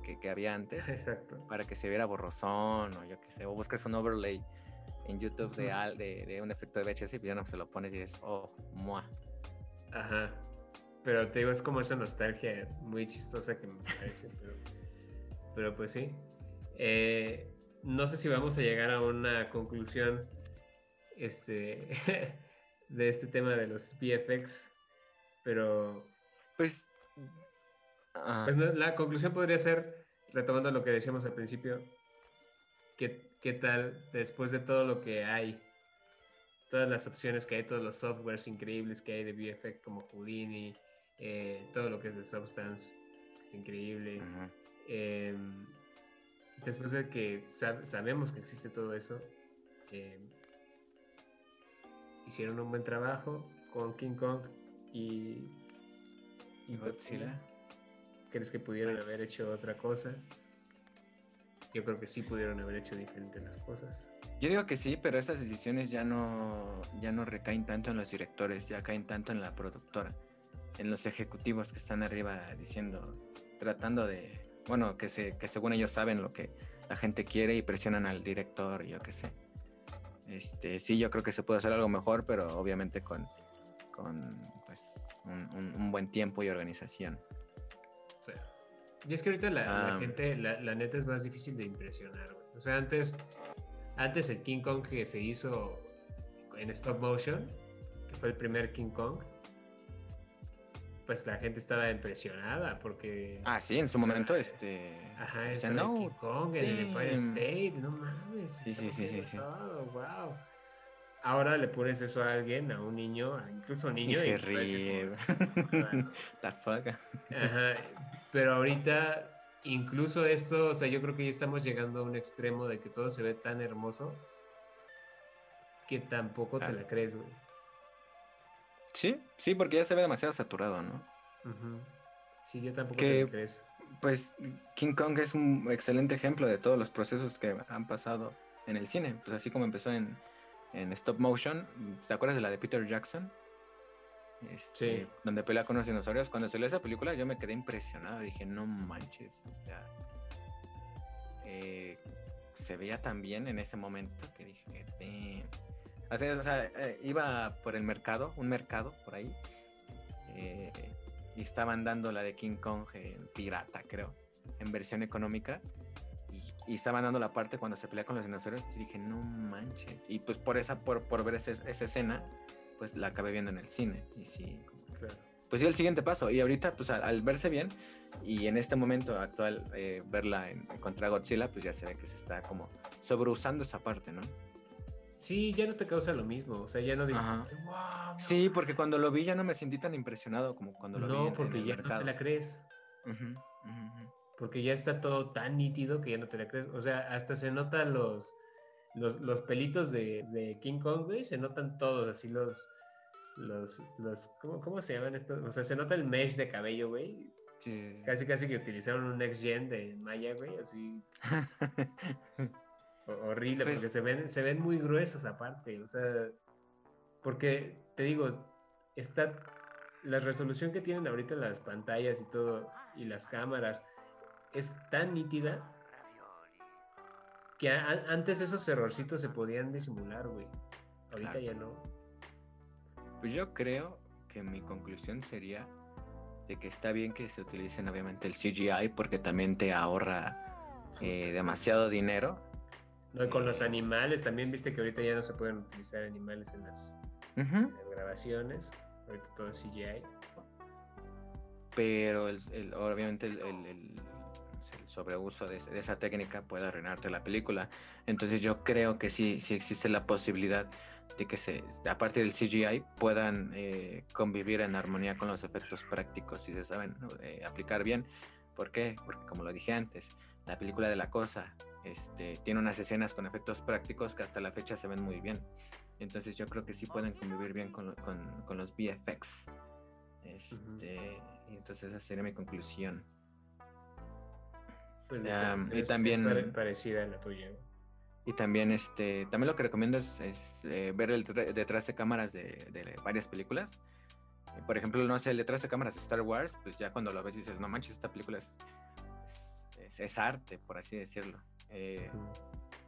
Que, que había antes, Exacto. para que se viera borrosón, o yo qué sé, o buscas un overlay en YouTube de, de, de un efecto de VHS y ya no se lo pones y dices, oh, mua. Ajá. Pero te digo, es como esa nostalgia muy chistosa que me parece, pero, pero pues sí. Eh, no sé si vamos a llegar a una conclusión este, de este tema de los VFX, pero Pues. Pues no, la conclusión podría ser, retomando lo que decíamos al principio, ¿qué, qué tal después de todo lo que hay? Todas las opciones que hay, todos los softwares increíbles que hay de VFX como Houdini, eh, todo lo que es de Substance, está increíble. ujú. Em, después de que sab- sabemos que existe todo eso, em, hicieron un buen trabajo con King Kong y, y Godzilla. Godzilla. ¿Crees que pudieron Pues- haber hecho otra cosa? Yo creo que sí pudieron haber hecho diferentes las cosas. Yo digo que sí, pero esas decisiones ya no, ya no recaen tanto en los directores, ya caen tanto en la productora, en los ejecutivos que están arriba diciendo, tratando de, bueno, que, se, que según ellos saben lo que la gente quiere y presionan al director, yo qué sé. Este, sí, yo creo que se puede hacer algo mejor, pero obviamente con, con pues, un, un- un buen tiempo y organización. Y es que ahorita la, la Ah. gente, la, la neta es más difícil de impresionar. güey. O sea, antes, antes el King Kong que se hizo en stop motion, que fue el primer King Kong, pues la gente estaba impresionada porque... Ah, sí, en su momento, este... Ajá, el "No, King Kong en el Empire damn". State, no mames. Sí, sí, sí, sí, sí. todo, wow. Ahora le pones eso a alguien, a un niño, incluso a un niño. Y se ríe. Ajá, pero ahorita, incluso esto, o sea, yo creo que ya estamos llegando a un extremo de que todo se ve tan hermoso que tampoco te Ah. la crees, güey. Sí, sí, porque ya se ve demasiado saturado, ¿no? Sí, yo tampoco Que- te la crees. Pues King Kong es un excelente ejemplo de todos los procesos que han pasado en el cine. Pues así como empezó en, en stop motion, ¿te acuerdas de la de Peter Jackson? Este, Sí. Donde pelea con los dinosaurios. Cuando salió esa película yo me quedé impresionado. Dije, no manches. O sea, eh, se veía tan bien en ese momento que dije, sea, o sea, eh, iba por el mercado, un mercado por ahí. eh, y estaban dando la de King Kong en pirata, creo, en versión económica. Y, estaban dando la parte cuando se pelea con los dinosaurios. Y dije, no manches. Y pues por esa, por, por ver ese- esa escena, pues la acabé viendo en el cine. Y sí, como- Claro. pues sí, el siguiente paso. Y ahorita, pues al, al verse bien, y en este momento actual, eh, verla en, contra Godzilla, pues ya se ve que se está como sobreusando esa parte, ¿no? Sí, ya no te causa lo mismo. O sea, ya no dices. "Wow, no Sí, porque cuando lo vi ya no me sentí tan impresionado como cuando lo vi. en- No, en porque el ya no mercado. te la crees. Ujú, ujú, ujú. Porque ya está todo tan nítido que ya no te la crees. O sea, hasta se notan los, los, los pelitos de, de King Kong, güey. Se notan todos, así los. los, los ¿cómo, ¿Cómo se llaman estos? O sea, se nota el mesh de cabello, güey. Sí. Casi, casi que utilizaron un next gen de Maya, güey. Así ho- horrible, Pues- porque se ven, se ven muy gruesos aparte. O sea, porque te digo, está la resolución que tienen ahorita las pantallas y todo, y las cámaras, es tan nítida que antes esos errorcitos se podían disimular, güey. Ahorita Claro. ya no. Pues yo creo que mi conclusión sería de que está bien que se utilicen obviamente el CGI porque también te ahorra eh, demasiado dinero. No, y con los Eh. animales, también viste que ahorita ya no se pueden utilizar animales en las, Ujú. en las grabaciones. Ahorita todo es CGI. Pero el- el- obviamente el, el- el- sobreuso de, esa técnica puede arruinarte la película. Entonces yo creo que sí, sí existe la posibilidad de que se, aparte del CGI puedan eh, convivir en armonía con los efectos prácticos y se saben. Eh, aplicar bien. ¿Por qué? Porque como lo dije antes, la película de la cosa este, tiene unas escenas con efectos prácticos que hasta la fecha se ven muy bien. Entonces yo creo que sí pueden convivir bien con, con- con los VFX. Este, y entonces esa sería mi conclusión. Pues Ya, es- y también- pare- parecida a la tuya. Y también, este, también lo que recomiendo es, es, eh, ver el detrás de cámaras de, de varias películas. Eh, Por ejemplo, no sé, el detrás de cámaras de Star Wars, pues ya cuando lo ves dices, no manches, esta película es, es, arte, por así decirlo. Eh,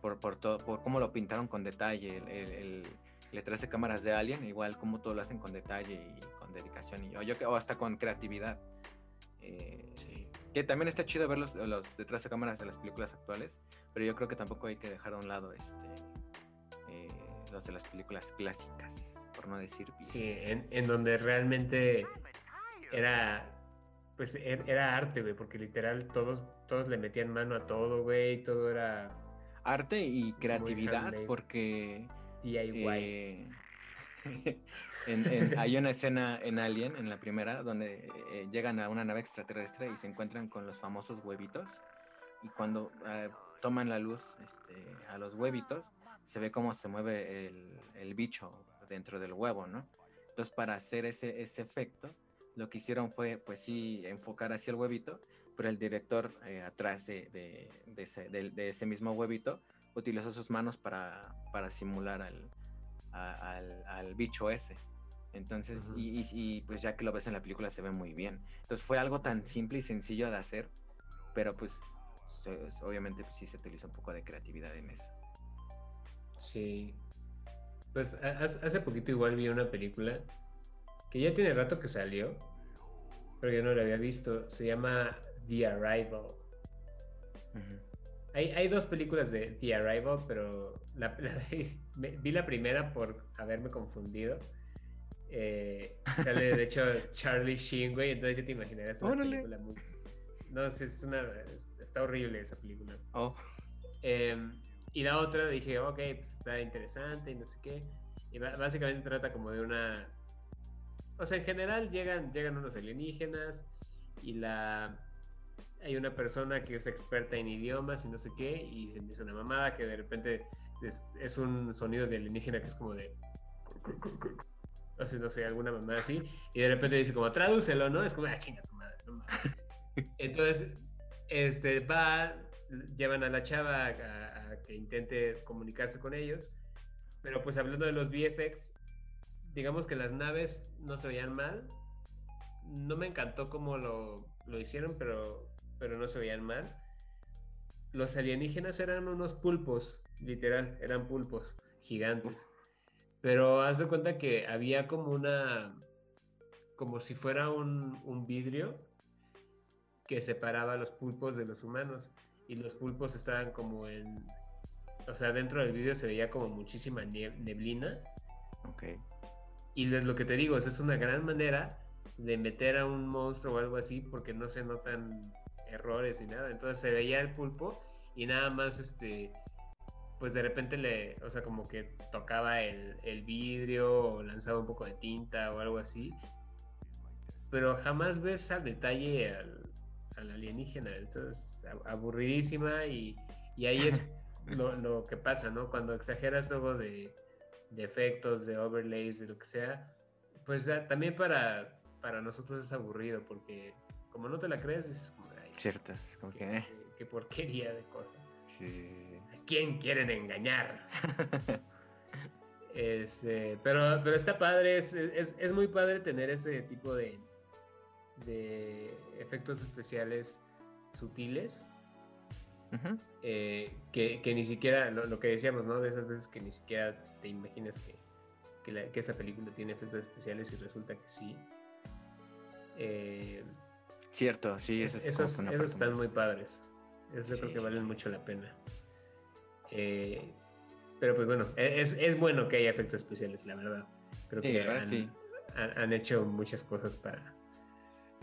por, por, todo, por cómo lo pintaron con detalle, el, el, detrás de cámaras de Alien, igual como todo lo hacen con detalle y con dedicación, y, o, yo, que- o hasta con creatividad. Eh, Sí. Que también está chido ver los, los detrás de cámaras de las películas actuales, pero yo creo que tampoco hay que dejar a un lado este, eh, los de las películas clásicas, por no decir Sí, en, en donde realmente era, pues er- era arte, güey, porque literal todos, todos le metían mano a todo, güey, todo era Arte y creatividad, porque DIY. eh, en- en- hay una escena en Alien, en la primera, donde eh, llegan a una nave extraterrestre y se encuentran con los famosos huevitos, y cuando eh, toman la luz este, a los huevitos, se ve cómo se mueve el, el bicho dentro del huevo, ¿no? Entonces, para hacer ese, ese efecto, lo que hicieron fue, pues sí, enfocar hacia el huevito, pero el director eh, atrás de, de- de ese, de ese mismo huevito utilizó sus manos para, para simular al, a- al, al bicho ese. Entonces, Ujú. y, y- y, pues ya que lo ves en la película se ve muy bien. Entonces fue algo tan simple y sencillo de hacer, pero pues obviamente pues, sí se utiliza un poco de creatividad en eso. Sí. Pues ha- hace poquito igual vi una película que ya tiene rato que salió, pero yo no la había visto. Se llama The Arrival. Ujú. Hay, hay dos películas de The Arrival, pero la, la- vi la primera por haberme confundido. Eh, sale de hecho Charlie Sheen, güey, entonces ya te imaginarás una Órale. película muy... No sé, es una... Está horrible esa película. Oh, Em, y la otra dije, ok, pues está interesante y no sé qué. Y básicamente trata como de una... O sea, en general llegan, llegan unos alienígenas y la... Hay una persona que es experta en idiomas y no sé qué, y se me hizo una mamada que de repente es, es un sonido de alienígena que es como de... No sé, alguna mamada así, y de repente dice como, tradúcelo, ¿no? Es como, ah, chinga tu madre, no mames. Entonces, este, va, llevan a la chava a, a que intente comunicarse con ellos, pero pues hablando de los VFX, digamos que las naves no se veían mal, no me encantó cómo lo, lo hicieron, pero, pero no se veían mal. Los alienígenas eran unos pulpos, literal, eran pulpos gigantes. Pero haz de cuenta que había como una como si fuera un, un vidrio que separaba los pulpos de los humanos. Y los pulpos estaban como en. O sea, dentro del vidrio se veía como muchísima neblina. Ok. Y es lo que te digo, es una gran manera de meter a un monstruo o algo así porque no se notan errores ni nada. Entonces se veía el pulpo y nada más este pues de repente le, o sea, como que tocaba el, el vidrio o lanzaba un poco de tinta o algo así. Pero jamás ves al detalle al, al alienígena. Entonces, aburridísima y, y ahí es lo, lo que pasa, ¿no? Cuando exageras luego de, de efectos, de overlays, de lo que sea, pues también para, para nosotros es aburrido porque como no te la crees, dices como, "Ay, Cierto. Es como que. qué, eh, qué porquería de cosa. sí, sí, sí. ¿A quién quieren engañar? Este, pero, pero está padre, es, es, es muy padre tener ese tipo de, de efectos especiales sutiles eh, que, que ni siquiera, lo, lo que decíamos, ¿no? De esas veces que ni siquiera te imaginas que, que, la- que esa película tiene efectos especiales y resulta que sí. Eh, Cierto, sí, eso es esos, esos están muy- padres. Sí, creo que valen sí. mucho la pena. Eh, pero pues bueno, e- es, es bueno que haya efectos especiales, la verdad. Creo Sí, que verdad, han, sí. han- han hecho muchas cosas para,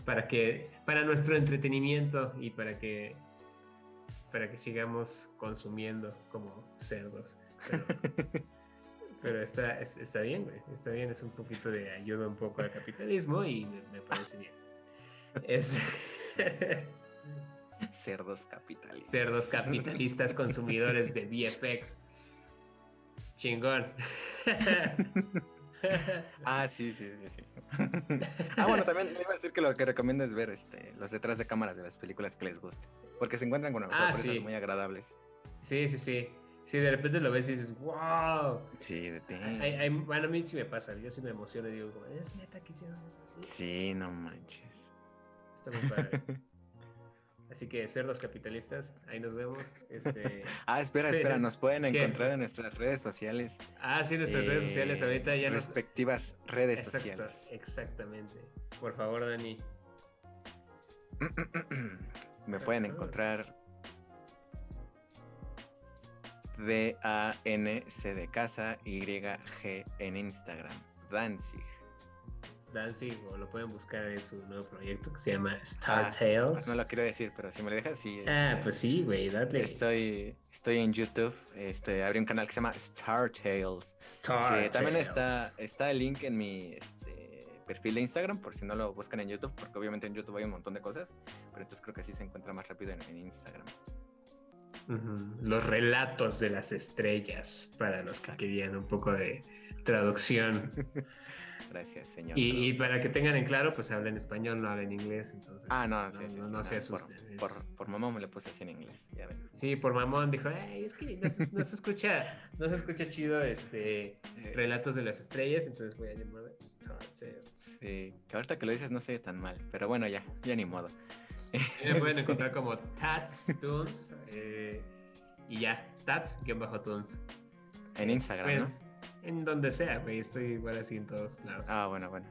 para que para nuestro entretenimiento y para que para que sigamos consumiendo como cerdos. Pero, pero está, es- está bien, güey. Está bien, es un poquito de ayuda un poco al capitalismo y me, me parece bien. Es Cerdos capitalistas. cerdos capitalistas consumidores de VFX. Chingón. Ah, sí, sí, sí, sí. ah, bueno, también me iba a decir que lo que recomiendo es ver este, los detrás de cámaras de las películas que les guste. Porque se encuentran con Ah, sorpresas sí. muy agradables. Sí, sí, sí. Sí, de repente lo ves y dices, wow. Sí, de ti. Bueno, a mí sí me pasa, yo sí me emociono y digo, es neta que hicieron eso así. Sí, no manches. Está muy padre. Así que cerdos capitalistas, ahí nos vemos. Este... Ah, espera, espera, nos pueden ¿qué? encontrar en nuestras redes sociales. Ah, sí, nuestras redes eh, sociales ahorita ya nos... Respectivas redes Exacto, sociales. exactamente. Por favor, Dani. Me pueden encontrar D-A-N-C de casa Y-G en Instagram. Danzig. Danzig, o lo pueden buscar en su nuevo proyecto que se llama Star Ah, Tales. No lo quiero decir, pero si me lo dejas, sí. Ah, este, pues sí, güey, dale. Estoy, estoy en YouTube. Este, abrí un canal que se llama Star Tales. Star que también Tales. está, está el link en mi este, perfil de Instagram, por si no lo buscan en YouTube, porque obviamente en YouTube hay un montón de cosas. Pero entonces creo que así se encuentra más rápido en, en Instagram. Los relatos de las estrellas, para los que querían un poco de traducción. Gracias, señor. Y, y para que tengan en claro, pues hablen español, no hablen inglés. Entonces, Ah, no, no, sí, sí, no, sí, no se por- asusten. Por, mamá me lo puse así en inglés, ya ven. Sí, por mamón dijo, "Ay, es que no se, no se escucha, no se escucha chido este Eh, relatos de las estrellas, entonces voy a llamarlo Star Tales. sí, que ahorita que lo dices no se oye tan mal, pero bueno, ya, ya ni modo. Me pueden encontrar como Tats Tunes eh, y ya, Tats-Tunes. En Instagram, ¿no? En donde sea, güey, estoy igual así en todos lados. Ah, bueno, bueno.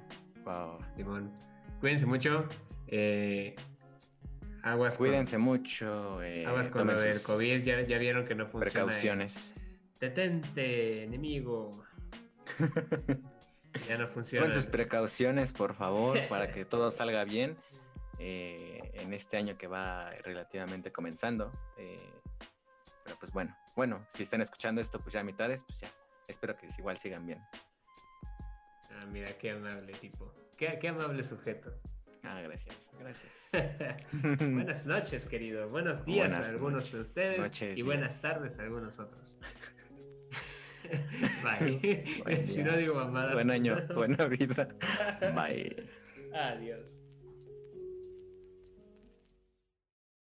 Wow. Simón. Cuídense mucho. eh, aguas con- Cuídense mucho. eh, Aguas con lo del COVID, ya, ya vieron que no funciona. Precauciones. Detente, enemigo. Ya no funciona. Tomen sus precauciones, por favor, para que todo salga bien eh, en este año que va relativamente comenzando. eh, pero pues bueno, bueno, si están escuchando esto, pues ya a mitades, pues ya. Espero que igual sigan bien. Ah, mira, qué amable tipo. Qué, qué amable sujeto. Ah, gracias, gracias. buenas noches, querido. Buenos días Buenas a algunos de ustedes noches, y buenas días. tardes a algunos otros. Bye. Buen si no digo mamadas. Buen año, buena vida. Bye. Adiós.